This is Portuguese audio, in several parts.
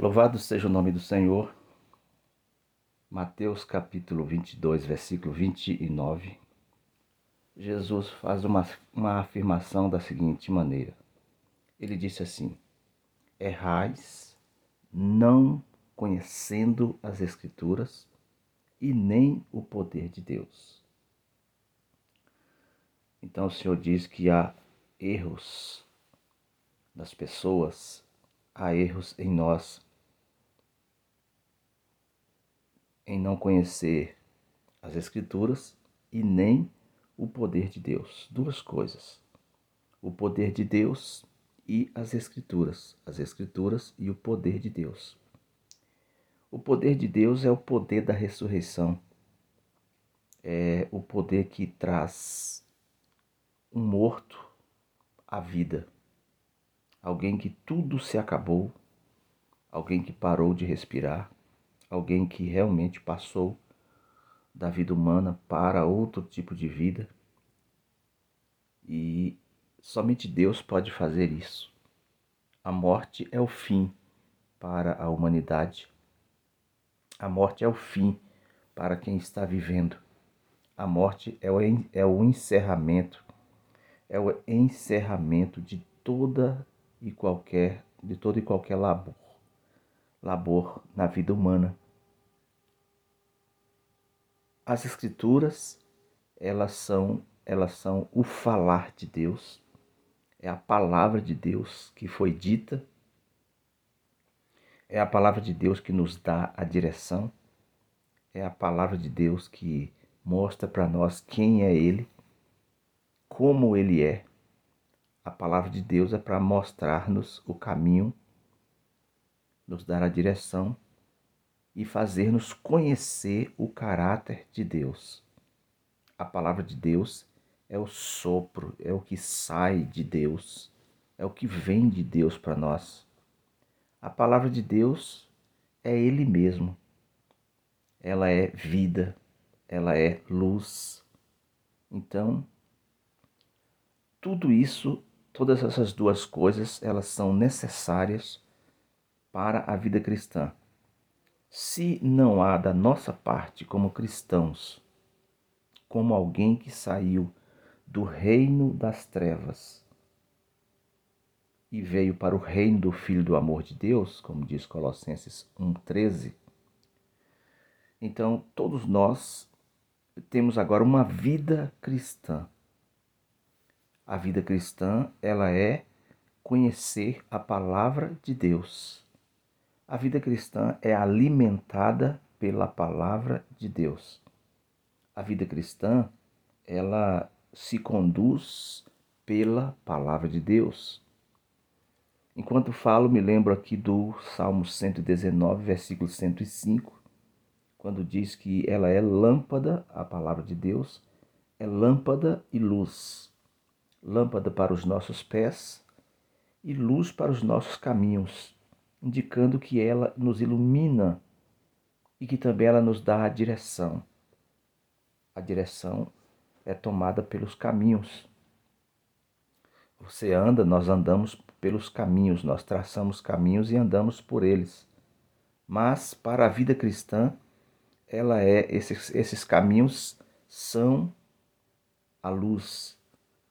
Louvado seja o nome do Senhor. Mateus capítulo 22, versículo 29. Jesus faz uma, uma afirmação da seguinte maneira. Ele disse assim: Errais, não conhecendo as Escrituras e nem o poder de Deus. Então o Senhor diz que há erros das pessoas, há erros em nós em não conhecer as Escrituras e nem o poder de Deus. Duas coisas: o poder de Deus e as Escrituras. As Escrituras e o poder de Deus. O poder de Deus é o poder da ressurreição, é o poder que traz um morto à vida, alguém que tudo se acabou, alguém que parou de respirar alguém que realmente passou da vida humana para outro tipo de vida. E somente Deus pode fazer isso. A morte é o fim para a humanidade. A morte é o fim para quem está vivendo. A morte é o, é o encerramento, é o encerramento de toda e qualquer, de todo e qualquer labor labor na vida humana. As escrituras, elas são, elas são o falar de Deus. É a palavra de Deus que foi dita. É a palavra de Deus que nos dá a direção. É a palavra de Deus que mostra para nós quem é ele, como ele é. A palavra de Deus é para mostrar-nos o caminho nos dar a direção e fazer-nos conhecer o caráter de Deus. A palavra de Deus é o sopro, é o que sai de Deus, é o que vem de Deus para nós. A palavra de Deus é Ele mesmo. Ela é vida, ela é luz. Então, tudo isso, todas essas duas coisas, elas são necessárias para a vida cristã. Se não há da nossa parte, como cristãos, como alguém que saiu do reino das trevas e veio para o reino do Filho do amor de Deus, como diz Colossenses 1,13, então todos nós temos agora uma vida cristã. A vida cristã, ela é conhecer a palavra de Deus a vida cristã é alimentada pela palavra de Deus. A vida cristã, ela se conduz pela palavra de Deus. Enquanto falo, me lembro aqui do Salmo 119, versículo 105, quando diz que ela é lâmpada, a palavra de Deus, é lâmpada e luz. Lâmpada para os nossos pés e luz para os nossos caminhos indicando que ela nos ilumina e que também ela nos dá a direção. A direção é tomada pelos caminhos. Você anda, nós andamos pelos caminhos, nós traçamos caminhos e andamos por eles. Mas para a vida cristã, ela é esses, esses caminhos são a luz,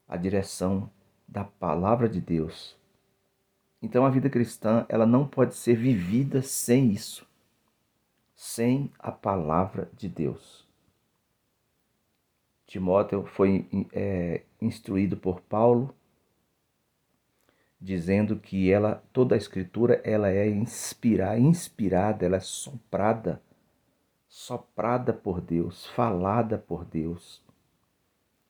a direção da palavra de Deus. Então a vida cristã, ela não pode ser vivida sem isso, sem a palavra de Deus. Timóteo foi é, instruído por Paulo, dizendo que ela, toda a escritura, ela é inspirada, inspirada, ela é soprada, soprada por Deus, falada por Deus.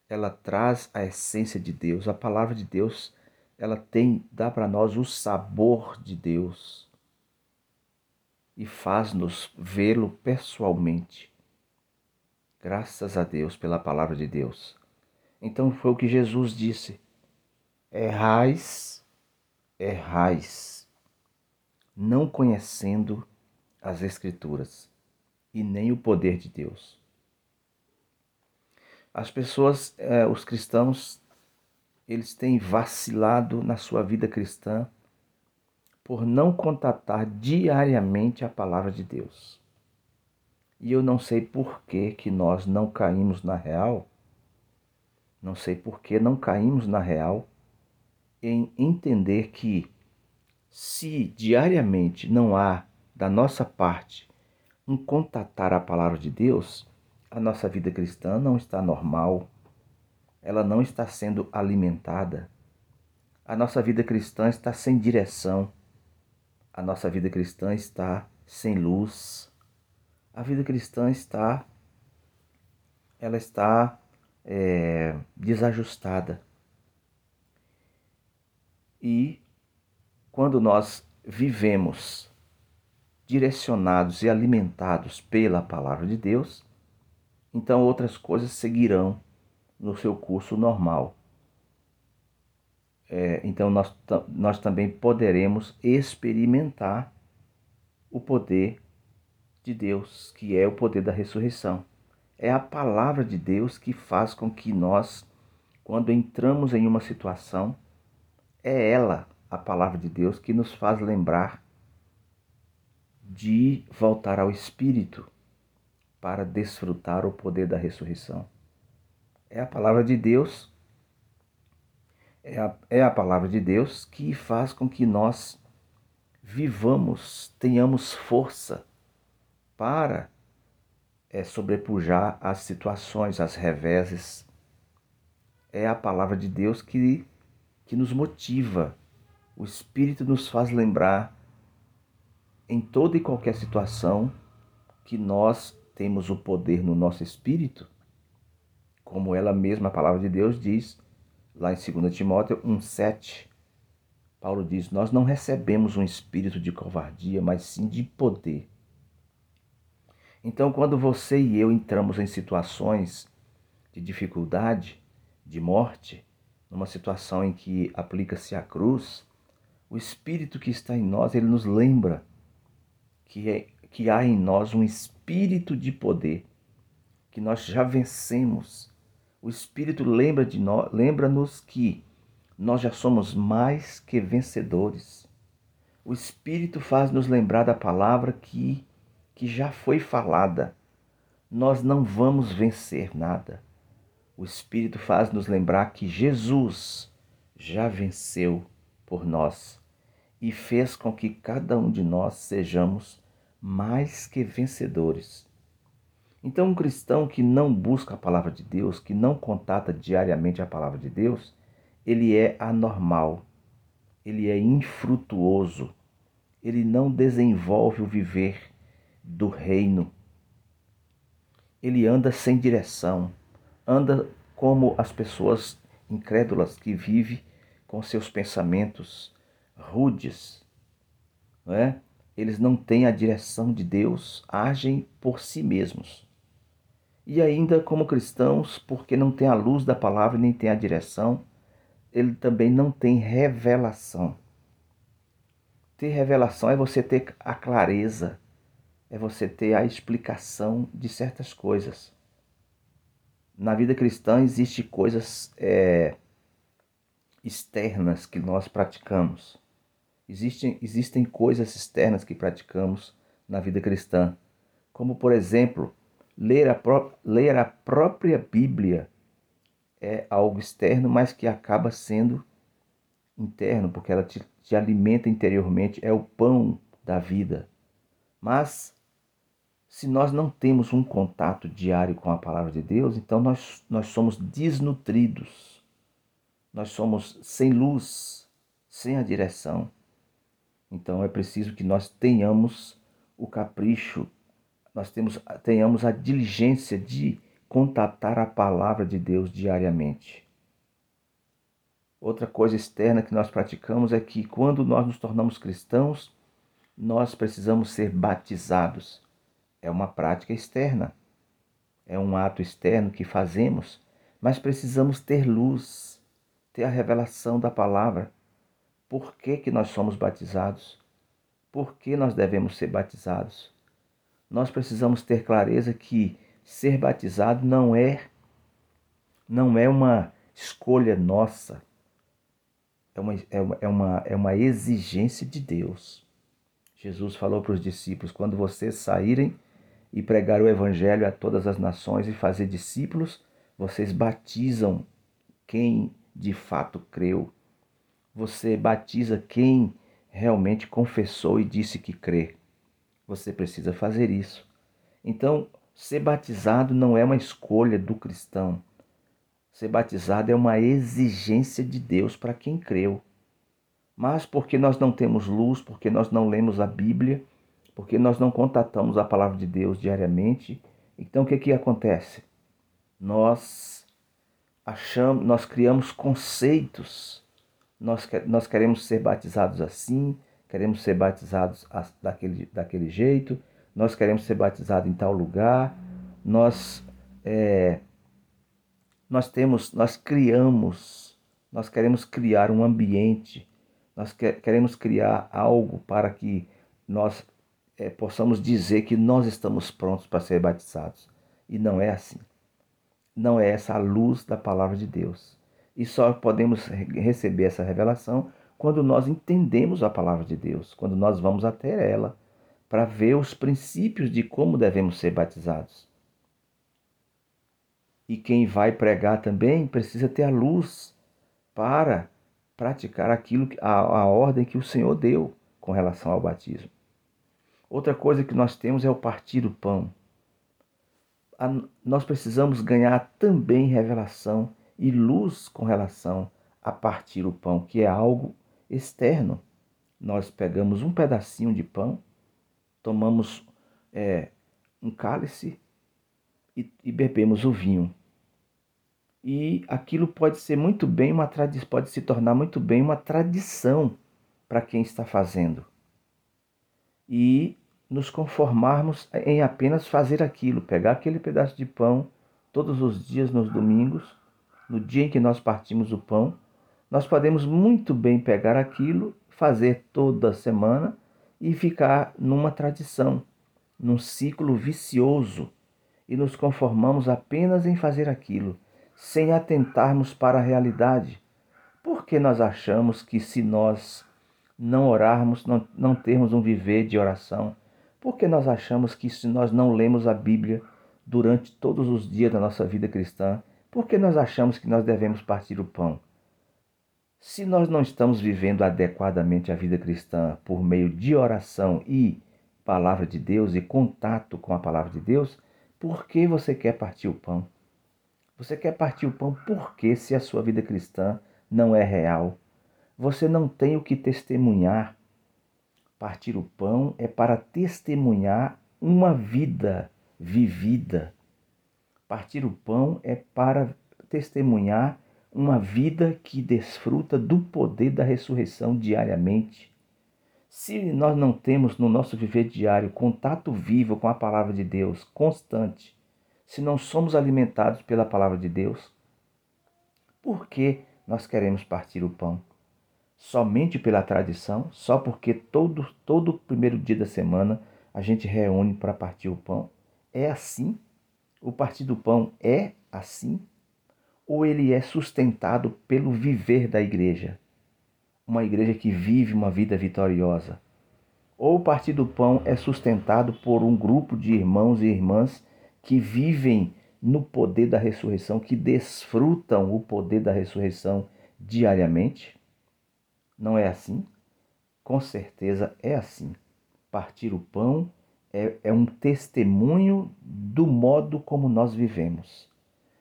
Ela traz a essência de Deus, a palavra de Deus ela tem dá para nós o sabor de Deus e faz-nos vê-lo pessoalmente. Graças a Deus pela palavra de Deus. Então foi o que Jesus disse: errais, errais, não conhecendo as Escrituras e nem o poder de Deus. As pessoas, eh, os cristãos, eles têm vacilado na sua vida cristã por não contatar diariamente a palavra de Deus. E eu não sei por que, que nós não caímos na real, não sei por que não caímos na real em entender que se diariamente não há da nossa parte um contatar a palavra de Deus, a nossa vida cristã não está normal, ela não está sendo alimentada. A nossa vida cristã está sem direção. A nossa vida cristã está sem luz. A vida cristã está ela está é, desajustada. E quando nós vivemos direcionados e alimentados pela palavra de Deus, então outras coisas seguirão no seu curso normal. É, então nós, nós também poderemos experimentar o poder de Deus, que é o poder da ressurreição. É a palavra de Deus que faz com que nós, quando entramos em uma situação, é ela, a palavra de Deus, que nos faz lembrar de voltar ao Espírito para desfrutar o poder da ressurreição. É a palavra de Deus, é a, é a palavra de Deus que faz com que nós vivamos, tenhamos força para é, sobrepujar as situações, as reveses. É a palavra de Deus que, que nos motiva. O Espírito nos faz lembrar em toda e qualquer situação que nós temos o poder no nosso espírito, como ela mesma, a palavra de Deus diz, lá em 2 Timóteo 1,7. Paulo diz: Nós não recebemos um espírito de covardia, mas sim de poder. Então, quando você e eu entramos em situações de dificuldade, de morte, numa situação em que aplica-se a cruz, o Espírito que está em nós, ele nos lembra que, é, que há em nós um espírito de poder, que nós já vencemos. O Espírito lembra de nós, lembra-nos que nós já somos mais que vencedores. O Espírito faz nos lembrar da palavra que, que já foi falada. Nós não vamos vencer nada. O Espírito faz nos lembrar que Jesus já venceu por nós e fez com que cada um de nós sejamos mais que vencedores. Então, um cristão que não busca a palavra de Deus, que não contata diariamente a palavra de Deus, ele é anormal, ele é infrutuoso, ele não desenvolve o viver do reino. Ele anda sem direção, anda como as pessoas incrédulas que vivem com seus pensamentos rudes, não é? Eles não têm a direção de Deus, agem por si mesmos. E ainda como cristãos, porque não tem a luz da palavra nem tem a direção, ele também não tem revelação. Ter revelação é você ter a clareza, é você ter a explicação de certas coisas. Na vida cristã existe coisas é, externas que nós praticamos. Existem, existem coisas externas que praticamos na vida cristã, como, por exemplo, ler a, pró ler a própria Bíblia é algo externo, mas que acaba sendo interno, porque ela te, te alimenta interiormente, é o pão da vida. Mas se nós não temos um contato diário com a palavra de Deus, então nós, nós somos desnutridos, nós somos sem luz, sem a direção. Então é preciso que nós tenhamos o capricho, nós temos, tenhamos a diligência de contatar a palavra de Deus diariamente. Outra coisa externa que nós praticamos é que quando nós nos tornamos cristãos, nós precisamos ser batizados. É uma prática externa, é um ato externo que fazemos, mas precisamos ter luz, ter a revelação da palavra por que, que nós somos batizados, por que nós devemos ser batizados. Nós precisamos ter clareza que ser batizado não é não é uma escolha nossa. é uma, é uma, é uma, é uma exigência de Deus. Jesus falou para os discípulos: quando vocês saírem e pregar o evangelho a todas as nações e fazer discípulos, vocês batizam quem de fato creu. Você batiza quem realmente confessou e disse que crê. Você precisa fazer isso. Então, ser batizado não é uma escolha do cristão. Ser batizado é uma exigência de Deus para quem creu. Mas porque nós não temos luz, porque nós não lemos a Bíblia, porque nós não contatamos a palavra de Deus diariamente, então o que que acontece? Nós achamos, nós criamos conceitos. Nós, nós queremos ser batizados assim, queremos ser batizados daquele, daquele jeito, nós queremos ser batizados em tal lugar, nós, é, nós temos, nós criamos, nós queremos criar um ambiente, nós queremos criar algo para que nós é, possamos dizer que nós estamos prontos para ser batizados. E não é assim. Não é essa a luz da palavra de Deus. E só podemos receber essa revelação quando nós entendemos a palavra de Deus, quando nós vamos até ela para ver os princípios de como devemos ser batizados. E quem vai pregar também precisa ter a luz para praticar aquilo a, a ordem que o Senhor deu com relação ao batismo. Outra coisa que nós temos é o partir o pão. A, nós precisamos ganhar também revelação e luz com relação a partir o pão, que é algo externo. Nós pegamos um pedacinho de pão, tomamos é, um cálice e, e bebemos o vinho. E aquilo pode ser muito bem uma tradição, pode se tornar muito bem uma tradição para quem está fazendo e nos conformarmos em apenas fazer aquilo, pegar aquele pedaço de pão todos os dias nos domingos, no dia em que nós partimos o pão, nós podemos muito bem pegar aquilo, fazer toda semana e ficar numa tradição, num ciclo vicioso e nos conformamos apenas em fazer aquilo, sem atentarmos para a realidade, porque nós achamos que se nós não orarmos, não, não termos um viver de oração? Porque nós achamos que se nós não lemos a Bíblia durante todos os dias da nossa vida cristã, porque nós achamos que nós devemos partir o pão? Se nós não estamos vivendo adequadamente a vida cristã por meio de oração e palavra de Deus e contato com a palavra de Deus, por que você quer partir o pão? Você quer partir o pão porque se a sua vida cristã não é real? Você não tem o que testemunhar. Partir o pão é para testemunhar uma vida vivida. Partir o pão é para testemunhar uma vida que desfruta do poder da ressurreição diariamente. Se nós não temos no nosso viver diário contato vivo com a palavra de Deus, constante, se não somos alimentados pela palavra de Deus, por que nós queremos partir o pão? somente pela tradição, só porque todo, todo primeiro dia da semana a gente reúne para partir o pão? É assim? O partir do pão é assim? Ou ele é sustentado pelo viver da igreja? Uma igreja que vive uma vida vitoriosa? Ou o partir do pão é sustentado por um grupo de irmãos e irmãs que vivem no poder da ressurreição, que desfrutam o poder da ressurreição diariamente? Não é assim? Com certeza é assim. Partir o pão é, é um testemunho do modo como nós vivemos.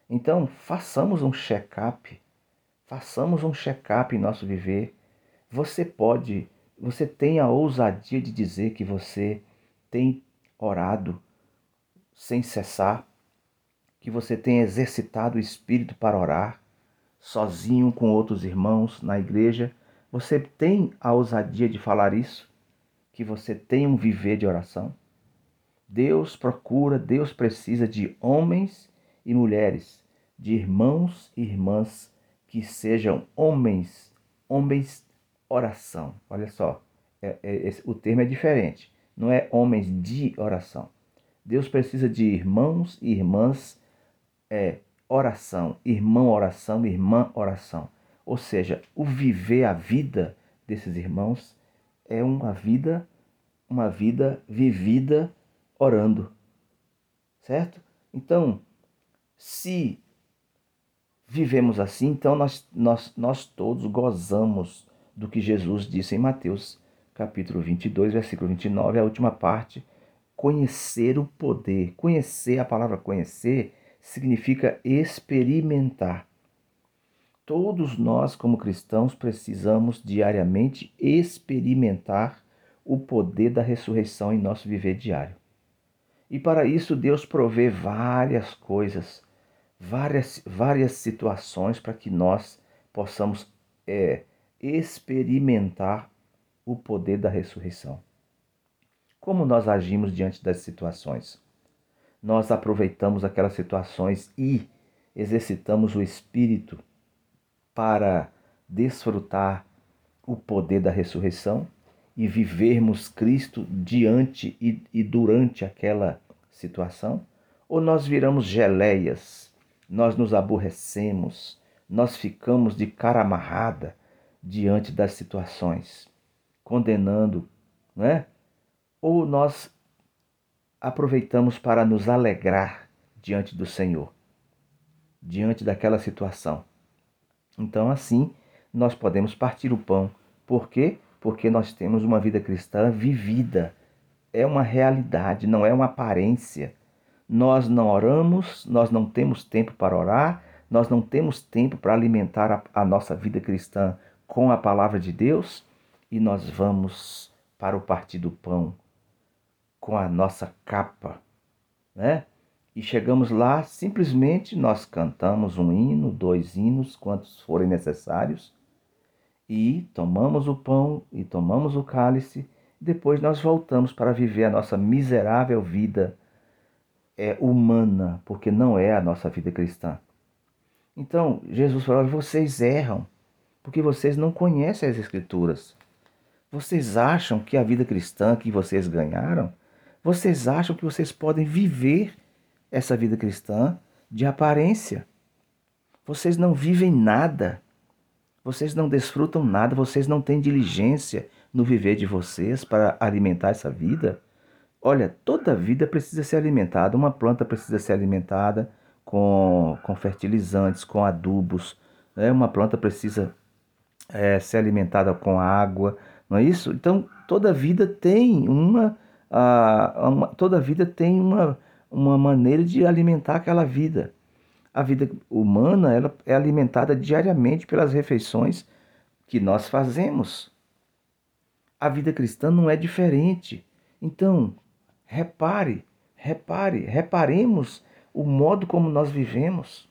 Então, façamos um check-up, façamos um check-up em nosso viver. Você pode, você tem a ousadia de dizer que você tem orado sem cessar, que você tem exercitado o espírito para orar, sozinho com outros irmãos na igreja você tem a ousadia de falar isso? Que você tem um viver de oração? Deus procura, Deus precisa de homens e mulheres, de irmãos e irmãs que sejam homens, homens oração. Olha só, é, é, o termo é diferente. Não é homens de oração. Deus precisa de irmãos e irmãs é, oração, irmão oração, irmã oração Ou seja, o viver a vida desses irmãos é uma vida, uma vida vivida orando. Certo? Então, se vivemos assim, então nós, nós, nós todos gozamos do que Jesus disse em Mateus capítulo 22, versículo 29, a última parte, conhecer o poder. Conhecer, a palavra conhecer, significa experimentar. Todos nós, como cristãos, precisamos diariamente experimentar o poder da ressurreição em nosso viver diário. E para isso, Deus provê várias coisas, várias, várias situações para que nós possamos é, experimentar o poder da ressurreição. Como nós agimos diante das situações? Nós aproveitamos aquelas situações e exercitamos o espírito para desfrutar o poder da ressurreição e vivermos Cristo diante e, e durante aquela situação? Ou nós viramos geleias, nós nos aborrecemos, nós ficamos de cara amarrada diante das situações? condenando, não é? Ou nós aproveitamos para nos alegrar diante do Senhor, diante daquela situação. Então, assim, nós podemos partir o pão. Por quê? Porque nós temos uma vida cristã vivida. É uma realidade, não é uma aparência. Nós não oramos, nós não temos tempo para orar, nós não temos tempo para alimentar a, a nossa vida cristã com a palavra de Deus e nós vamos para o partir do pão com a nossa capa, né? E chegamos lá, simplesmente nós cantamos um hino, dois hinos, quantos forem necessários, e tomamos o pão e tomamos o cálice, depois nós voltamos para viver a nossa miserável vida é, humana, porque não é a nossa vida cristã. Então, Jesus falou: vocês erram, porque vocês não conhecem as Escrituras. Vocês acham que a vida cristã que vocês ganharam, vocês acham que vocês podem viver essa vida cristã de aparência? Vocês não vivem nada. Vocês não desfrutam nada, vocês não têm diligência no viver de vocês para alimentar essa vida. Olha, toda vida precisa ser alimentada, uma planta precisa ser alimentada com, com fertilizantes, com adubos, né? uma planta precisa é, ser alimentada com água, não é isso? Então, toda vida tem uma, a, uma toda vida tem uma, uma maneira de alimentar aquela vida. A vida humana ela é alimentada diariamente pelas refeições que nós fazemos. A vida cristã não é diferente. Então, repare, repare, reparemos o modo como nós vivemos.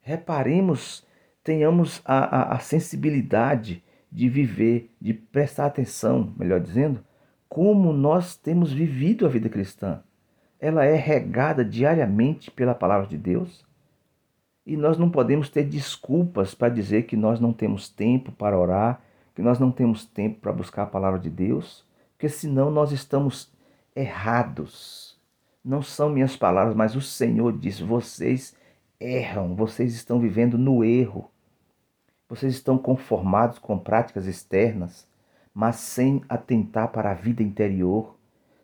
Reparemos, tenhamos a, a, a sensibilidade de viver, de prestar atenção, melhor dizendo, como nós temos vivido a vida cristã. Ela é regada diariamente pela palavra de Deus. E nós não podemos ter desculpas para dizer que nós não temos tempo para orar, que nós não temos tempo para buscar a palavra de Deus, porque senão nós estamos errados. Não são minhas palavras, mas o Senhor diz: vocês erram, vocês estão vivendo no erro. Vocês estão conformados com práticas externas, mas sem atentar para a vida interior,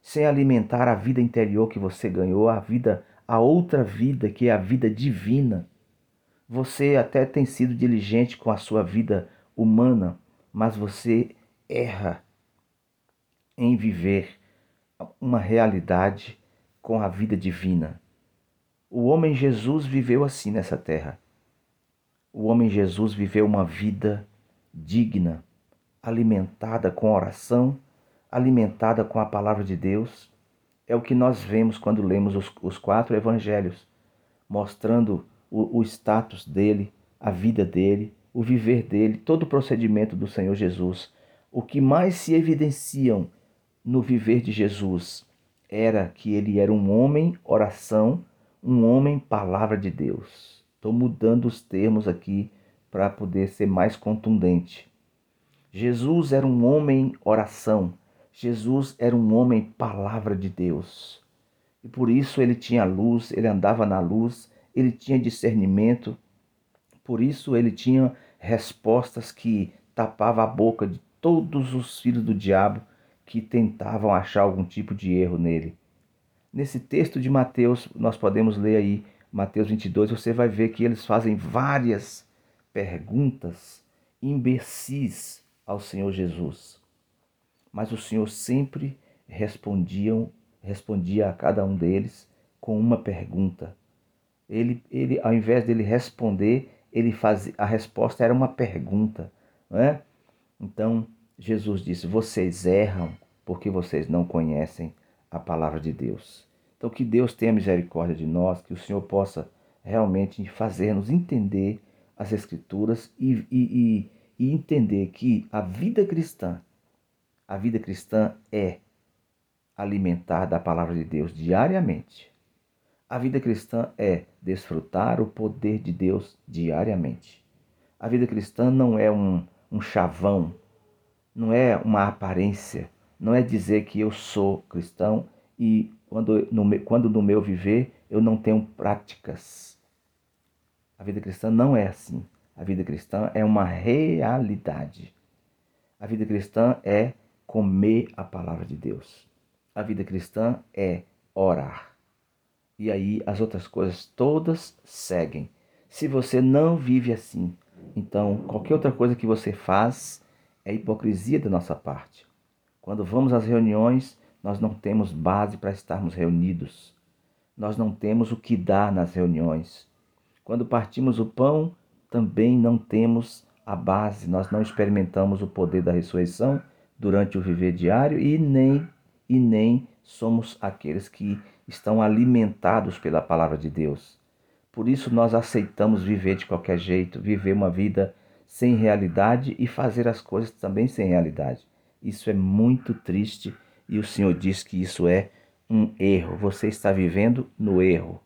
sem alimentar a vida interior que você ganhou, a vida, a outra vida que é a vida divina. Você até tem sido diligente com a sua vida humana, mas você erra em viver uma realidade com a vida divina. O homem Jesus viveu assim nessa terra o homem Jesus viveu uma vida digna, alimentada com oração, alimentada com a palavra de Deus. É o que nós vemos quando lemos os, os quatro evangelhos, mostrando o, o status dele, a vida dele, o viver dele, todo o procedimento do Senhor Jesus. O que mais se evidenciam no viver de Jesus era que ele era um homem oração, um homem palavra de Deus. Estou mudando os termos aqui para poder ser mais contundente. Jesus era um homem oração. Jesus era um homem palavra de Deus. E por isso ele tinha luz, ele andava na luz, ele tinha discernimento. Por isso ele tinha respostas que tapavam a boca de todos os filhos do diabo que tentavam achar algum tipo de erro nele. Nesse texto de Mateus, nós podemos ler aí, Mateus 22, você vai ver que eles fazem várias perguntas imbecis ao Senhor Jesus. Mas o Senhor sempre respondiam, respondia a cada um deles com uma pergunta. Ele, ele ao invés dele responder, ele fazia, a resposta era uma pergunta. Não é? Então, Jesus disse: Vocês erram porque vocês não conhecem a palavra de Deus. Então, que Deus tenha misericórdia de nós, que o Senhor possa realmente fazer-nos entender as Escrituras e, e, e, entender que a vida cristã, a vida cristã é alimentar da palavra de Deus diariamente. A vida cristã é desfrutar o poder de Deus diariamente. A vida cristã não é um, um chavão, não é uma aparência, não é dizer que eu sou cristão e quando no, quando no meu viver eu não tenho práticas. A vida cristã não é assim. A vida cristã é uma realidade. A vida cristã é comer a palavra de Deus. A vida cristã é orar. E aí as outras coisas todas seguem. Se você não vive assim, então qualquer outra coisa que você faz é hipocrisia da nossa parte. Quando vamos às reuniões, nós não temos base para estarmos reunidos. Nós não temos o que dar nas reuniões. Quando partimos o pão, também não temos a base, nós não experimentamos o poder da ressurreição durante o viver diário e nem e nem somos aqueles que estão alimentados pela palavra de Deus. Por isso nós aceitamos viver de qualquer jeito, viver uma vida sem realidade e fazer as coisas também sem realidade. Isso é muito triste e o Senhor diz que isso é um erro. Você está vivendo no erro.